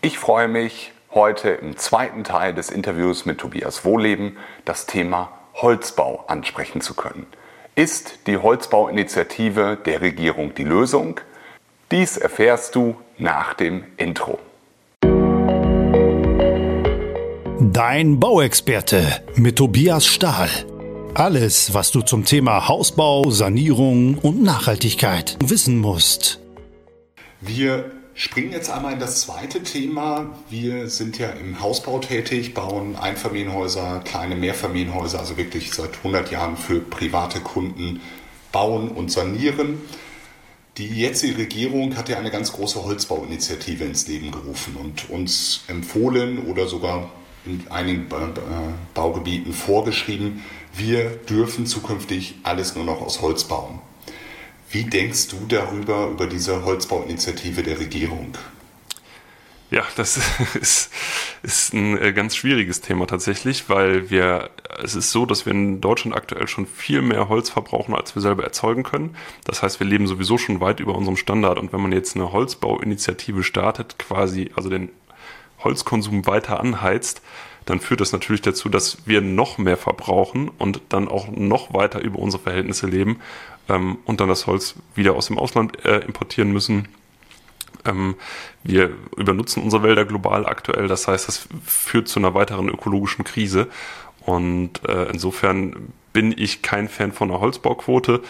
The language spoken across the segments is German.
Ich freue mich, heute im zweiten Teil des Interviews mit Tobias Wohleben das Thema Holzbau ansprechen zu können. Ist die Holzbauinitiative der Regierung die Lösung? Dies erfährst du nach dem Intro. Dein Bauexperte mit Tobias Stahl. Alles, was du zum Thema Hausbau, Sanierung und Nachhaltigkeit wissen musst. Wir springen jetzt einmal in das zweite Thema. Wir sind ja im Hausbau tätig, bauen Einfamilienhäuser, kleine Mehrfamilienhäuser, also wirklich seit 100 Jahren für private Kunden bauen und sanieren. Die jetzige Regierung hat ja eine ganz große Holzbauinitiative ins Leben gerufen und uns empfohlen oder sogar in einigen Baugebieten vorgeschrieben, wir dürfen zukünftig alles nur noch aus Holz bauen. Wie denkst du darüber, über diese Holzbauinitiative der Regierung? Ja, das ist, ist ein äh, ganz schwieriges Thema tatsächlich, weil wir, es ist so, dass wir in Deutschland aktuell schon viel mehr Holz verbrauchen, als wir selber erzeugen können. Das heißt, wir leben sowieso schon weit über unserem Standard. Und wenn man jetzt eine Holzbauinitiative startet, quasi, also den Holzkonsum weiter anheizt, dann führt das natürlich dazu, dass wir noch mehr verbrauchen und dann auch noch weiter über unsere Verhältnisse leben ähm, und dann das Holz wieder aus dem Ausland äh, importieren müssen. Ähm, wir übernutzen unsere Wälder global aktuell, das heißt, das führt zu einer weiteren ökologischen Krise. Und äh, insofern bin ich kein Fan von einer Holzbauquote.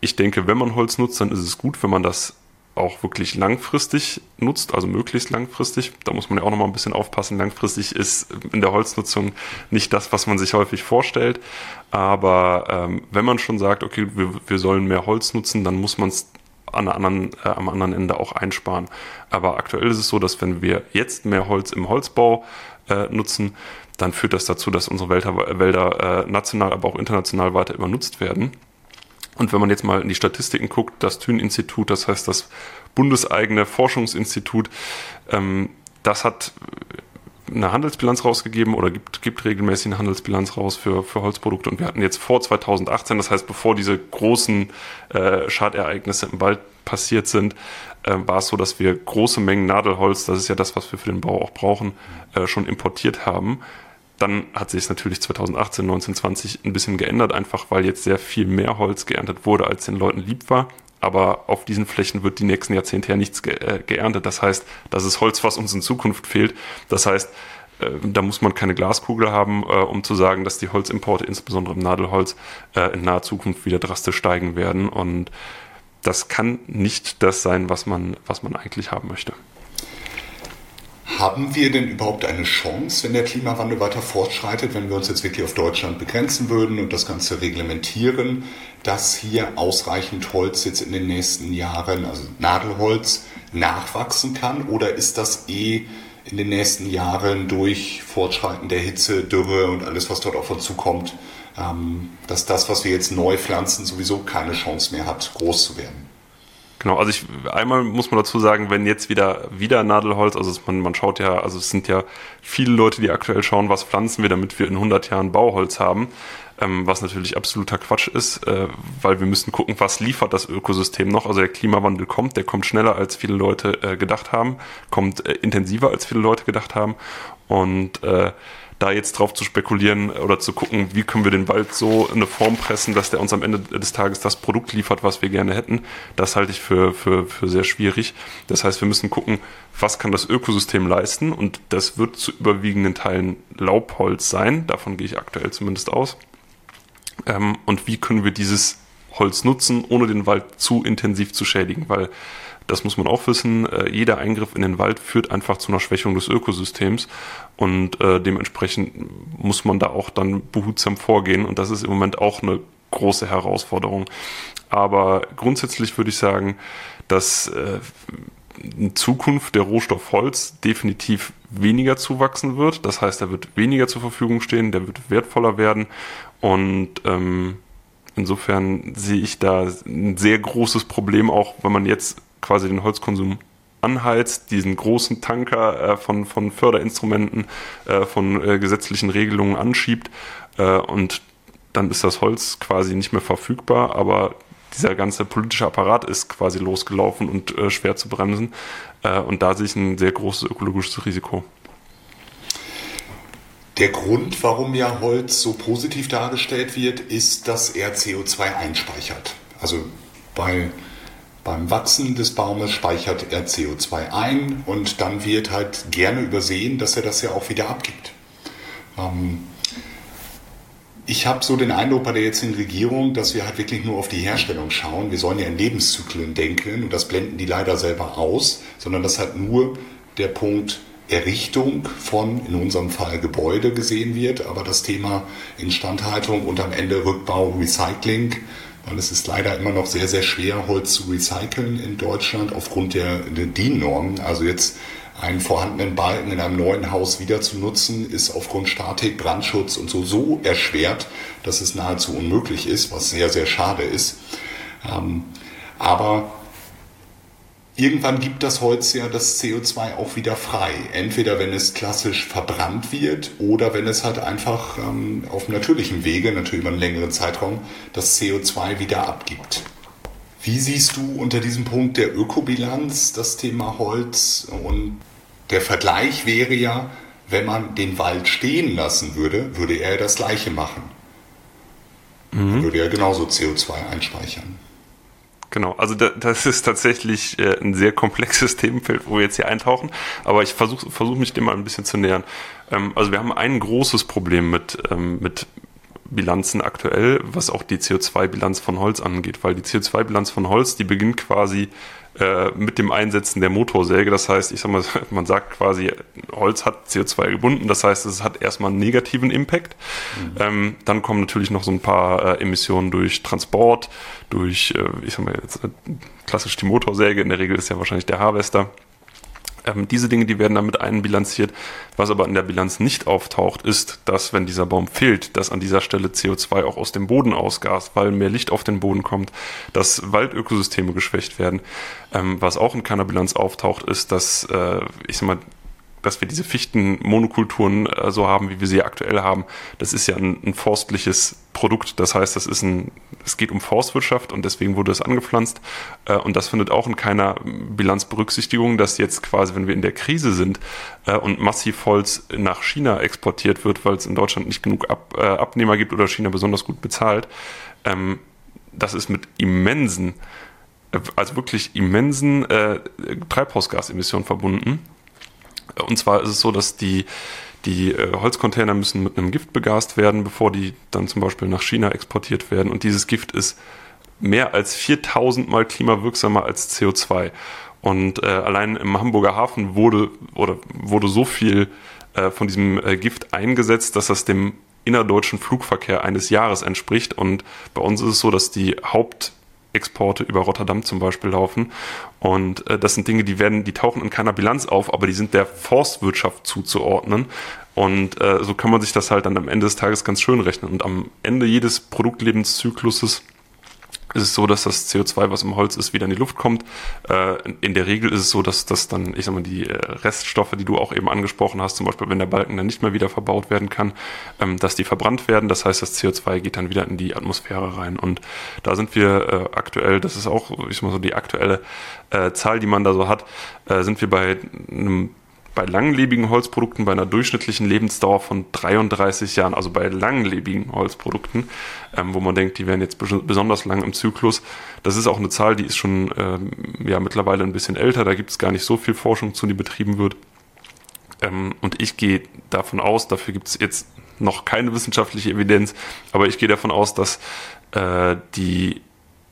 Ich denke, wenn man Holz nutzt, dann ist es gut, wenn man das auch wirklich langfristig nutzt, also möglichst langfristig. Da muss man ja auch nochmal ein bisschen aufpassen. Langfristig ist in der Holznutzung nicht das, was man sich häufig vorstellt. Aber ähm, wenn man schon sagt, okay, wir, wir sollen mehr Holz nutzen, dann muss man es an anderen, äh, am anderen Ende auch einsparen. Aber aktuell ist es so, dass wenn wir jetzt mehr Holz im Holzbau äh, nutzen, dann führt das dazu, dass unsere Wälder, Wälder äh, national, aber auch international weiter übernutzt werden. Und wenn man jetzt mal in die Statistiken guckt, das Thün-Institut, das heißt das bundeseigene Forschungsinstitut, ähm, das hat eine Handelsbilanz rausgegeben oder gibt, gibt regelmäßig eine Handelsbilanz raus für, für Holzprodukte. Und wir hatten jetzt vor 2018, das heißt bevor diese großen äh, Schadereignisse im Wald passiert sind, äh, war es so, dass wir große Mengen Nadelholz, das ist ja das, was wir für den Bau auch brauchen, äh, schon importiert haben. Dann hat sich es natürlich 2018, 19, 20 ein bisschen geändert, einfach weil jetzt sehr viel mehr Holz geerntet wurde, als den Leuten lieb war. Aber auf diesen Flächen wird die nächsten Jahrzehnte ja nichts ge äh, geerntet. Das heißt, das ist Holz, was uns in Zukunft fehlt. Das heißt, äh, da muss man keine Glaskugel haben, äh, um zu sagen, dass die Holzimporte, insbesondere im Nadelholz, äh, in naher Zukunft wieder drastisch steigen werden. Und das kann nicht das sein, was man, was man eigentlich haben möchte. Haben wir denn überhaupt eine Chance, wenn der Klimawandel weiter fortschreitet, wenn wir uns jetzt wirklich auf Deutschland begrenzen würden und das Ganze reglementieren, dass hier ausreichend Holz jetzt in den nächsten Jahren, also Nadelholz, nachwachsen kann? Oder ist das eh in den nächsten Jahren durch Fortschreiten der Hitze, Dürre und alles, was dort auf uns zukommt, ähm, dass das, was wir jetzt neu pflanzen, sowieso keine Chance mehr hat, groß zu werden? Genau, also ich einmal muss man dazu sagen, wenn jetzt wieder wieder Nadelholz, also man, man schaut ja, also es sind ja viele Leute, die aktuell schauen, was pflanzen wir, damit wir in 100 Jahren Bauholz haben, ähm, was natürlich absoluter Quatsch ist, äh, weil wir müssen gucken, was liefert das Ökosystem noch. Also der Klimawandel kommt, der kommt schneller als viele Leute äh, gedacht haben, kommt äh, intensiver als viele Leute gedacht haben und äh, da jetzt drauf zu spekulieren oder zu gucken, wie können wir den Wald so in eine Form pressen, dass der uns am Ende des Tages das Produkt liefert, was wir gerne hätten, das halte ich für, für, für sehr schwierig. Das heißt, wir müssen gucken, was kann das Ökosystem leisten und das wird zu überwiegenden Teilen Laubholz sein, davon gehe ich aktuell zumindest aus. Ähm, und wie können wir dieses Holz nutzen, ohne den Wald zu intensiv zu schädigen, weil das muss man auch wissen, äh, jeder Eingriff in den Wald führt einfach zu einer Schwächung des Ökosystems und äh, dementsprechend muss man da auch dann behutsam vorgehen und das ist im Moment auch eine große Herausforderung. Aber grundsätzlich würde ich sagen, dass äh, in Zukunft der Rohstoff Holz definitiv weniger zuwachsen wird. Das heißt, er wird weniger zur Verfügung stehen, der wird wertvoller werden und ähm, insofern sehe ich da ein sehr großes Problem, auch wenn man jetzt quasi den Holzkonsum anheizt, diesen großen Tanker äh, von, von Förderinstrumenten, äh, von äh, gesetzlichen Regelungen anschiebt äh, und dann ist das Holz quasi nicht mehr verfügbar, aber dieser ganze politische Apparat ist quasi losgelaufen und äh, schwer zu bremsen. Äh, und da sehe ich ein sehr großes ökologisches Risiko. Der Grund, warum ja Holz so positiv dargestellt wird, ist, dass er CO2 einspeichert. Also bei, beim Wachsen des Baumes speichert er CO2 ein und dann wird halt gerne übersehen, dass er das ja auch wieder abgibt. Ähm, ich habe so den Eindruck bei der jetzigen Regierung, dass wir halt wirklich nur auf die Herstellung schauen. Wir sollen ja in Lebenszyklen denken und das blenden die leider selber aus, sondern dass halt nur der Punkt Errichtung von, in unserem Fall Gebäude gesehen wird, aber das Thema Instandhaltung und am Ende Rückbau, Recycling, weil es ist leider immer noch sehr, sehr schwer, Holz zu recyceln in Deutschland aufgrund der, der DIN-Normen. Also jetzt einen vorhandenen Balken in einem neuen Haus wieder zu nutzen, ist aufgrund Statik, Brandschutz und so so erschwert, dass es nahezu unmöglich ist, was sehr, sehr schade ist. Ähm, aber irgendwann gibt das Holz ja das CO2 auch wieder frei. Entweder wenn es klassisch verbrannt wird oder wenn es halt einfach ähm, auf natürlichem Wege, natürlich über einen längeren Zeitraum, das CO2 wieder abgibt. Wie siehst du unter diesem Punkt der Ökobilanz das Thema Holz? Und der Vergleich wäre ja, wenn man den Wald stehen lassen würde, würde er das gleiche machen. Mhm. Würde er genauso CO2 einspeichern. Genau, also das ist tatsächlich äh, ein sehr komplexes Themenfeld, wo wir jetzt hier eintauchen, aber ich versuche versuch mich dem mal ein bisschen zu nähern. Ähm, also wir haben ein großes Problem mit, ähm, mit Bilanzen aktuell, was auch die CO2-Bilanz von Holz angeht, weil die CO2-Bilanz von Holz, die beginnt quasi äh, mit dem Einsetzen der Motorsäge. Das heißt, ich sag mal, man sagt quasi, Holz hat CO2 gebunden, das heißt, es hat erstmal einen negativen Impact. Mhm. Ähm, dann kommen natürlich noch so ein paar äh, Emissionen durch Transport, durch, äh, ich sag mal jetzt, äh, klassisch die Motorsäge, in der Regel ist ja wahrscheinlich der Harvester. Ähm, diese Dinge, die werden damit einbilanziert. Was aber in der Bilanz nicht auftaucht, ist, dass wenn dieser Baum fehlt, dass an dieser Stelle CO2 auch aus dem Boden ausgast, weil mehr Licht auf den Boden kommt, dass Waldökosysteme geschwächt werden. Ähm, was auch in keiner Bilanz auftaucht, ist, dass, äh, ich sag mal, dass wir diese Fichtenmonokulturen äh, so haben, wie wir sie aktuell haben, das ist ja ein, ein, forstliches Produkt. Das heißt, das ist ein, es geht um Forstwirtschaft und deswegen wurde es angepflanzt. Äh, und das findet auch in keiner Bilanzberücksichtigung, dass jetzt quasi, wenn wir in der Krise sind äh, und massiv Holz nach China exportiert wird, weil es in Deutschland nicht genug Ab, äh, Abnehmer gibt oder China besonders gut bezahlt, ähm, das ist mit immensen äh, also wirklich immensen äh, Treibhausgasemissionen verbunden. Und zwar ist es so, dass die, die äh, Holzcontainer müssen mit einem Gift begast werden, bevor die dann zum Beispiel nach China exportiert werden. Und dieses Gift ist mehr als 4000 mal klimawirksamer als CO2. Und äh, allein im Hamburger Hafen wurde, oder wurde so viel äh, von diesem äh, Gift eingesetzt, dass das dem innerdeutschen Flugverkehr eines Jahres entspricht. Und bei uns ist es so, dass die Haupt Exporte über Rotterdam zum Beispiel laufen. Und äh, das sind Dinge, die werden, die tauchen in keiner Bilanz auf, aber die sind der Forstwirtschaft zuzuordnen. Und äh, so kann man sich das halt dann am Ende des Tages ganz schön rechnen. Und am Ende jedes Produktlebenszykluses ist es so, dass das CO2, was im Holz ist, wieder in die Luft kommt. Äh, in der Regel ist es so, dass, dass dann, ich sag mal, die äh, Reststoffe, die du auch eben angesprochen hast, zum Beispiel, wenn der Balken dann nicht mehr wieder verbaut werden kann, ähm, dass die verbrannt werden. Das heißt, das CO2 geht dann wieder in die Atmosphäre rein. Und da sind wir äh, aktuell, das ist auch, ich sag mal so, die aktuelle Zahl, die man da so hat, sind wir bei einem bei langlebigen Holzprodukten bei einer durchschnittlichen Lebensdauer von 33 Jahren, also bei langlebigen Holzprodukten, ähm, wo man denkt, die wären jetzt besonders lang im Zyklus. Das ist auch eine Zahl, die ist schon ähm, ja mittlerweile ein bisschen älter. Da gibt es gar nicht so viel Forschung zu, die betrieben wird. Ähm, und ich gehe davon aus, dafür gibt es jetzt noch keine wissenschaftliche Evidenz, aber ich gehe davon aus, dass äh, die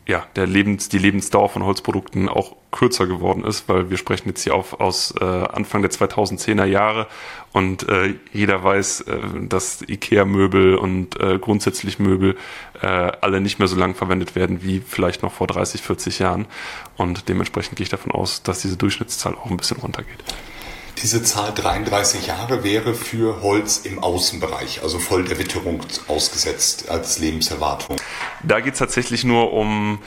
ja, der Lebens, die Lebensdauer von Holzprodukten auch kürzer geworden ist, weil wir sprechen jetzt hier auf, aus äh, Anfang der 2010er Jahre und äh, jeder weiß, äh, dass IKEA-Möbel und äh, grundsätzlich Möbel äh, alle nicht mehr so lang verwendet werden wie vielleicht noch vor 30, 40 Jahren und dementsprechend gehe ich davon aus, dass diese Durchschnittszahl auch ein bisschen runtergeht. Diese Zahl 33 Jahre wäre für Holz im Außenbereich, also voll der Witterung ausgesetzt als Lebenserwartung. Da geht es tatsächlich nur um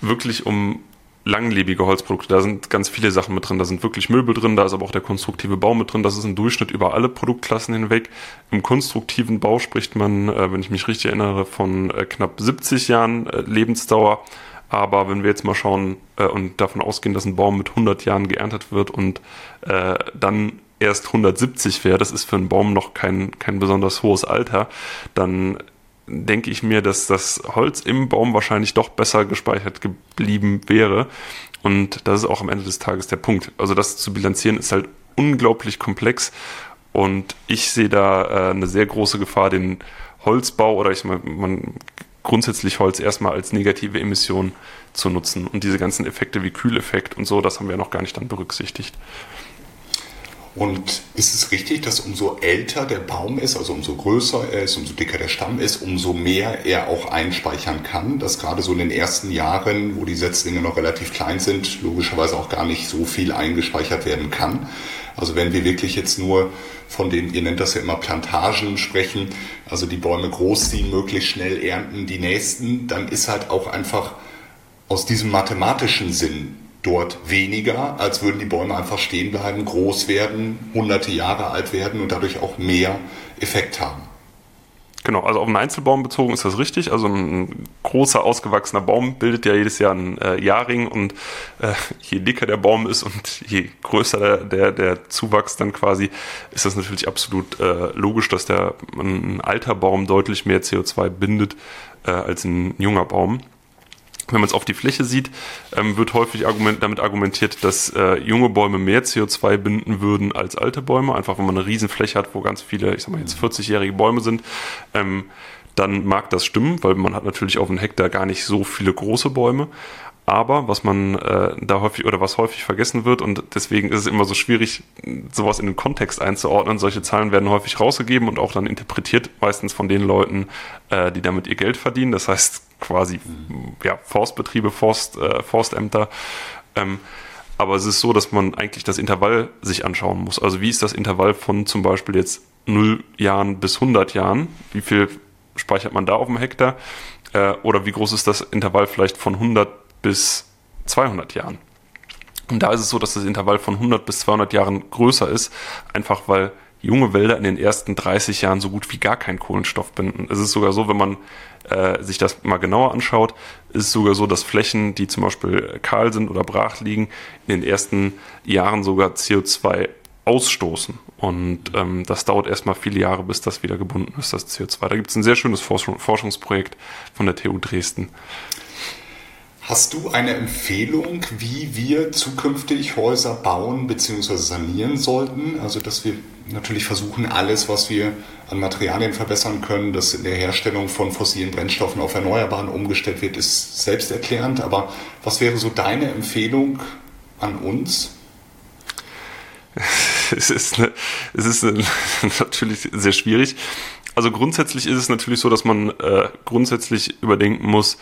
wirklich um langlebige Holzprodukte. Da sind ganz viele Sachen mit drin. Da sind wirklich Möbel drin, da ist aber auch der konstruktive Bau mit drin. Das ist ein Durchschnitt über alle Produktklassen hinweg. Im konstruktiven Bau spricht man, äh, wenn ich mich richtig erinnere, von äh, knapp 70 Jahren äh, Lebensdauer. Aber wenn wir jetzt mal schauen äh, und davon ausgehen, dass ein Baum mit 100 Jahren geerntet wird und äh, dann erst 170 wäre, das ist für einen Baum noch kein, kein besonders hohes Alter, dann denke ich mir, dass das Holz im Baum wahrscheinlich doch besser gespeichert geblieben wäre. Und das ist auch am Ende des Tages der Punkt. Also das zu bilanzieren ist halt unglaublich komplex. Und ich sehe da äh, eine sehr große Gefahr, den Holzbau oder ich meine, man grundsätzlich Holz erstmal als negative Emission zu nutzen. Und diese ganzen Effekte wie Kühleffekt und so, das haben wir noch gar nicht dann berücksichtigt. Und ist es richtig, dass umso älter der Baum ist, also umso größer er ist, umso dicker der Stamm ist, umso mehr er auch einspeichern kann? Dass gerade so in den ersten Jahren, wo die Setzlinge noch relativ klein sind, logischerweise auch gar nicht so viel eingespeichert werden kann. Also wenn wir wirklich jetzt nur von den, ihr nennt das ja immer Plantagen sprechen, also die Bäume großziehen, möglichst schnell ernten, die nächsten, dann ist halt auch einfach aus diesem mathematischen Sinn dort weniger, als würden die Bäume einfach stehen bleiben, groß werden, hunderte Jahre alt werden und dadurch auch mehr Effekt haben. Genau, also auf einen Einzelbaum bezogen ist das richtig. Also ein großer, ausgewachsener Baum bildet ja jedes Jahr einen äh, Jahrring und äh, je dicker der Baum ist und je größer der, der, der Zuwachs dann quasi, ist das natürlich absolut äh, logisch, dass der ein alter Baum deutlich mehr CO2 bindet äh, als ein junger Baum wenn man es auf die Fläche sieht, ähm, wird häufig argument, damit argumentiert, dass äh, junge Bäume mehr CO2 binden würden als alte Bäume. Einfach wenn man eine Riesenfläche hat, wo ganz viele, ich sag mal jetzt 40-jährige Bäume sind, ähm, dann mag das stimmen, weil man hat natürlich auf einem Hektar gar nicht so viele große Bäume. Aber was man äh, da häufig oder was häufig vergessen wird und deswegen ist es immer so schwierig, sowas in den Kontext einzuordnen. Solche Zahlen werden häufig rausgegeben und auch dann interpretiert, meistens von den Leuten, äh, die damit ihr Geld verdienen. Das heißt quasi ja, Forstbetriebe, Forst, äh, Forstämter. Ähm, aber es ist so, dass man eigentlich das Intervall sich anschauen muss. Also wie ist das Intervall von zum Beispiel jetzt 0 Jahren bis 100 Jahren? Wie viel speichert man da auf dem Hektar? Äh, oder wie groß ist das Intervall vielleicht von 100 bis 200 Jahren. Und da ist es so, dass das Intervall von 100 bis 200 Jahren größer ist, einfach weil junge Wälder in den ersten 30 Jahren so gut wie gar keinen Kohlenstoff binden. Es ist sogar so, wenn man äh, sich das mal genauer anschaut, ist es sogar so, dass Flächen, die zum Beispiel kahl sind oder brach liegen, in den ersten Jahren sogar CO2 ausstoßen. Und ähm, das dauert erstmal viele Jahre, bis das wieder gebunden ist, das CO2. Da gibt es ein sehr schönes Forschungsprojekt von der TU Dresden. Hast du eine Empfehlung, wie wir zukünftig Häuser bauen bzw. sanieren sollten? Also, dass wir natürlich versuchen, alles, was wir an Materialien verbessern können, dass in der Herstellung von fossilen Brennstoffen auf Erneuerbaren umgestellt wird, ist selbsterklärend. Aber was wäre so deine Empfehlung an uns? Es ist, eine, es ist eine, natürlich sehr schwierig. Also grundsätzlich ist es natürlich so, dass man äh, grundsätzlich überdenken muss,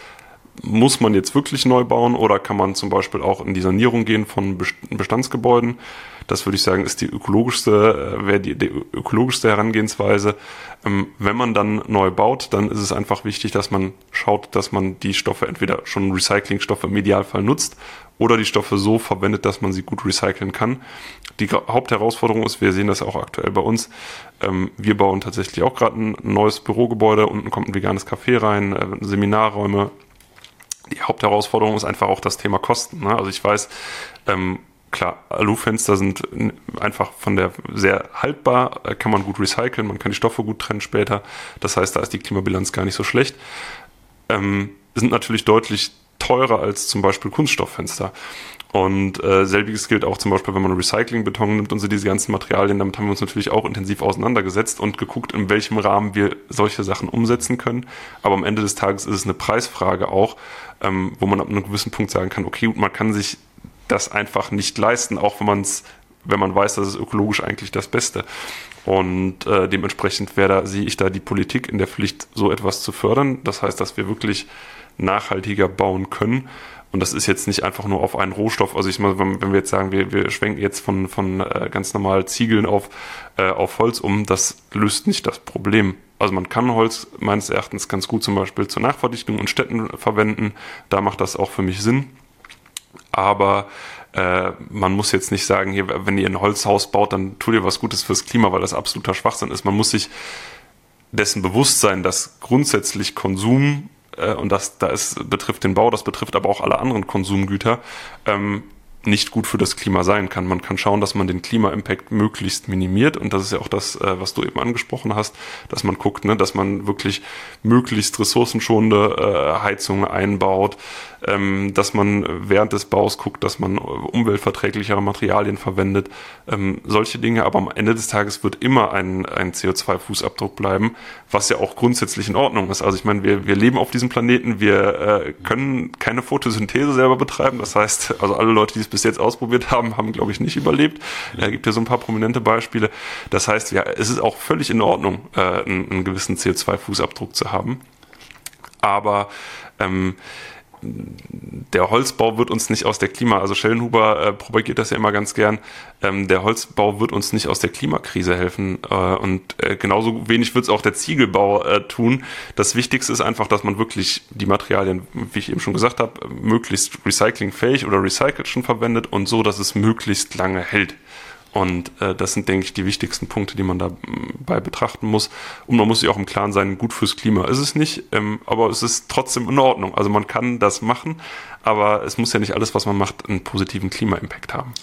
muss man jetzt wirklich neu bauen oder kann man zum Beispiel auch in die Sanierung gehen von Bestandsgebäuden? Das würde ich sagen, ist die ökologischste, äh, wäre die, die ökologischste Herangehensweise. Ähm, wenn man dann neu baut, dann ist es einfach wichtig, dass man schaut, dass man die Stoffe entweder schon Recyclingstoffe im Idealfall nutzt oder die Stoffe so verwendet, dass man sie gut recyceln kann. Die Hauptherausforderung ist, wir sehen das auch aktuell bei uns, ähm, wir bauen tatsächlich auch gerade ein neues Bürogebäude, unten kommt ein veganes Café rein, äh, Seminarräume, die Hauptherausforderung ist einfach auch das Thema Kosten. Ne? Also ich weiß, ähm, klar, Alufenster sind einfach von der sehr haltbar, äh, kann man gut recyceln, man kann die Stoffe gut trennen später. Das heißt, da ist die Klimabilanz gar nicht so schlecht. Ähm, sind natürlich deutlich teurer als zum Beispiel Kunststofffenster. Und äh, selbiges gilt auch zum Beispiel, wenn man Recyclingbeton nimmt und so diese ganzen Materialien. Damit haben wir uns natürlich auch intensiv auseinandergesetzt und geguckt, in welchem Rahmen wir solche Sachen umsetzen können. Aber am Ende des Tages ist es eine Preisfrage auch, ähm, wo man ab einem gewissen Punkt sagen kann, okay, man kann sich das einfach nicht leisten, auch wenn man es, wenn man weiß, dass es ökologisch eigentlich das Beste. Und äh, dementsprechend da, sehe ich da die Politik in der Pflicht, so etwas zu fördern. Das heißt, dass wir wirklich nachhaltiger bauen können und das ist jetzt nicht einfach nur auf einen Rohstoff. Also ich meine, wenn wir jetzt sagen, wir, wir schwenken jetzt von, von äh, ganz normal Ziegeln auf, äh, auf Holz um, das löst nicht das Problem. Also man kann Holz meines Erachtens ganz gut zum Beispiel zur Nachverdichtung in Städten verwenden. Da macht das auch für mich Sinn. Aber äh, man muss jetzt nicht sagen, hier, wenn ihr ein Holzhaus baut, dann tut ihr was Gutes fürs Klima, weil das absoluter Schwachsinn ist. Man muss sich dessen bewusst sein, dass grundsätzlich Konsum und das da ist, betrifft den Bau, das betrifft aber auch alle anderen Konsumgüter, ähm, nicht gut für das Klima sein kann. Man kann schauen, dass man den Klima-Impact möglichst minimiert und das ist ja auch das, äh, was du eben angesprochen hast, dass man guckt, ne, dass man wirklich möglichst ressourcenschonende äh, Heizungen einbaut, ähm, dass man während des Baus guckt, dass man umweltverträglichere Materialien verwendet. Ähm, solche Dinge, aber am Ende des Tages wird immer ein, ein CO2-Fußabdruck bleiben, was ja auch grundsätzlich in Ordnung ist. Also ich meine, wir, wir leben auf diesem Planeten, wir äh, können keine Photosynthese selber betreiben. Das heißt, also alle Leute, die es bis jetzt ausprobiert haben, haben, glaube ich, nicht überlebt. Da gibt ja so ein paar prominente Beispiele. Das heißt, ja, es ist auch völlig in Ordnung, äh, einen, einen gewissen CO2-Fußabdruck zu haben. Aber ähm, der Holzbau wird uns nicht aus der Klima, also Schellenhuber äh, propagiert das ja immer ganz gern, ähm, der Holzbau wird uns nicht aus der Klimakrise helfen äh, und äh, genauso wenig wird es auch der Ziegelbau äh, tun. Das Wichtigste ist einfach, dass man wirklich die Materialien, wie ich eben schon gesagt habe, möglichst recyclingfähig oder recycelt schon verwendet und so, dass es möglichst lange hält. Und äh, das sind, denke ich, die wichtigsten Punkte, die man dabei betrachten muss. Und man muss sich auch im Klaren sein, gut fürs Klima ist es nicht, ähm, aber es ist trotzdem in Ordnung. Also man kann das machen, aber es muss ja nicht alles, was man macht, einen positiven Klima-Impact haben.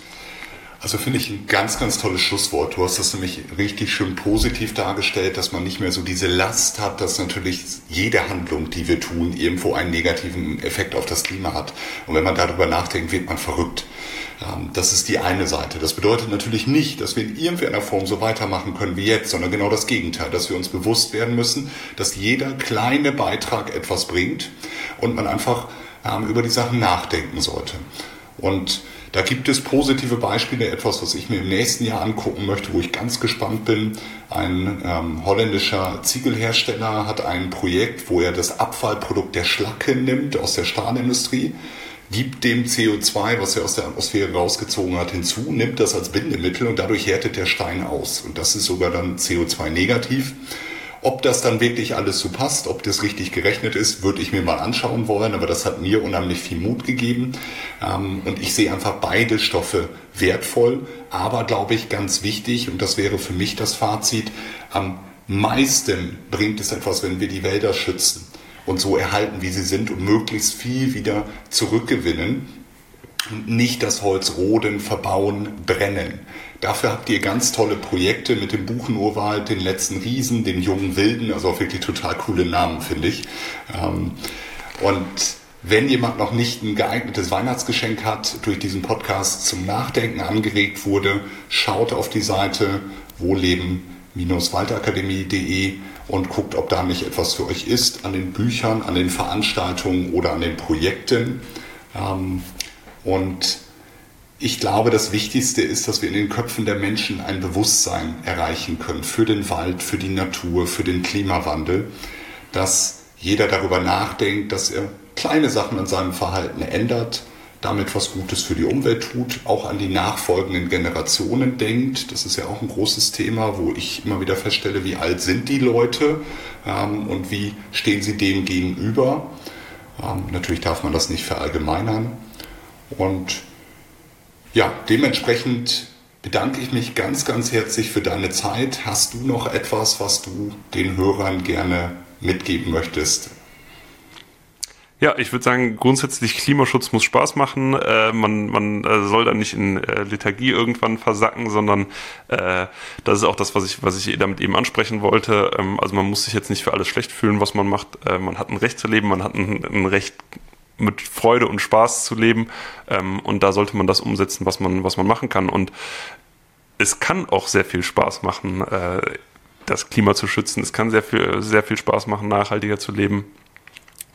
Also finde ich ein ganz, ganz tolles Schlusswort. Du hast das nämlich richtig schön positiv dargestellt, dass man nicht mehr so diese Last hat, dass natürlich jede Handlung, die wir tun, irgendwo einen negativen Effekt auf das Klima hat. Und wenn man darüber nachdenkt, wird man verrückt. Das ist die eine Seite. Das bedeutet natürlich nicht, dass wir in irgendeiner Form so weitermachen können wie jetzt, sondern genau das Gegenteil, dass wir uns bewusst werden müssen, dass jeder kleine Beitrag etwas bringt und man einfach ähm, über die Sachen nachdenken sollte. Und da gibt es positive Beispiele, etwas, was ich mir im nächsten Jahr angucken möchte, wo ich ganz gespannt bin. Ein ähm, holländischer Ziegelhersteller hat ein Projekt, wo er das Abfallprodukt der Schlacke nimmt aus der Stahlindustrie gibt dem CO2, was er aus der Atmosphäre rausgezogen hat, hinzu, nimmt das als Bindemittel und dadurch härtet der Stein aus. Und das ist sogar dann CO2-negativ. Ob das dann wirklich alles so passt, ob das richtig gerechnet ist, würde ich mir mal anschauen wollen, aber das hat mir unheimlich viel Mut gegeben. Ähm, und ich sehe einfach beide Stoffe wertvoll, aber glaube ich ganz wichtig, und das wäre für mich das Fazit, am meisten bringt es etwas, wenn wir die Wälder schützen und so erhalten, wie sie sind und möglichst viel wieder zurückgewinnen. Nicht das Holz roden, verbauen, brennen. Dafür habt ihr ganz tolle Projekte mit dem Buchenurwald, den letzten Riesen, den jungen Wilden, also auch wirklich total coole Namen, finde ich. Ähm, und wenn jemand noch nicht ein geeignetes Weihnachtsgeschenk hat, durch diesen Podcast zum Nachdenken angeregt wurde, schaut auf die Seite wohleben-waldakademie.de und guckt, ob da nicht etwas für euch ist an den Büchern, an den Veranstaltungen oder an den Projekten. Ähm, und ich glaube, das Wichtigste ist, dass wir in den Köpfen der Menschen ein Bewusstsein erreichen können für den Wald, für die Natur, für den Klimawandel, dass jeder darüber nachdenkt, dass er kleine Sachen an seinem Verhalten ändert, damit was Gutes für die Umwelt tut, auch an die nachfolgenden Generationen denkt. Das ist ja auch ein großes Thema, wo ich immer wieder feststelle, wie alt sind die Leute ähm, und wie stehen sie dem gegenüber. Ähm, natürlich darf man das nicht verallgemeinern. Und ja, dementsprechend bedanke ich mich ganz, ganz herzlich für deine Zeit. Hast du noch etwas, was du den Hörern gerne mitgeben möchtest? Ja, ich würde sagen, grundsätzlich Klimaschutz muss Spaß machen. Äh, man man äh, soll da nicht in äh, Lethargie irgendwann versacken, sondern äh, das ist auch das, was ich, was ich damit eben ansprechen wollte. Ähm, also man muss sich jetzt nicht für alles schlecht fühlen, was man macht. Äh, man hat ein Recht zu leben, man hat ein, ein Recht mit Freude und Spaß zu leben. Ähm, und da sollte man das umsetzen, was man, was man machen kann. Und es kann auch sehr viel Spaß machen, äh, das Klima zu schützen. Es kann sehr viel, sehr viel Spaß machen, nachhaltiger zu leben.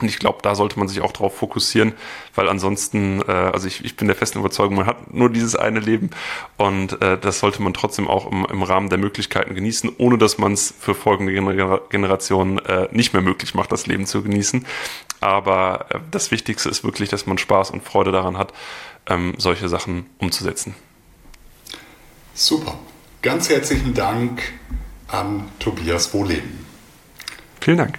Und ich glaube, da sollte man sich auch darauf fokussieren, weil ansonsten, äh, also ich, ich bin der festen Überzeugung, man hat nur dieses eine Leben und äh, das sollte man trotzdem auch im, im Rahmen der Möglichkeiten genießen, ohne dass man es für folgende Gener Generationen äh, nicht mehr möglich macht, das Leben zu genießen. Aber äh, das Wichtigste ist wirklich, dass man Spaß und Freude daran hat, ähm, solche Sachen umzusetzen. Super. Ganz herzlichen Dank an Tobias Wohleben. Vielen Dank.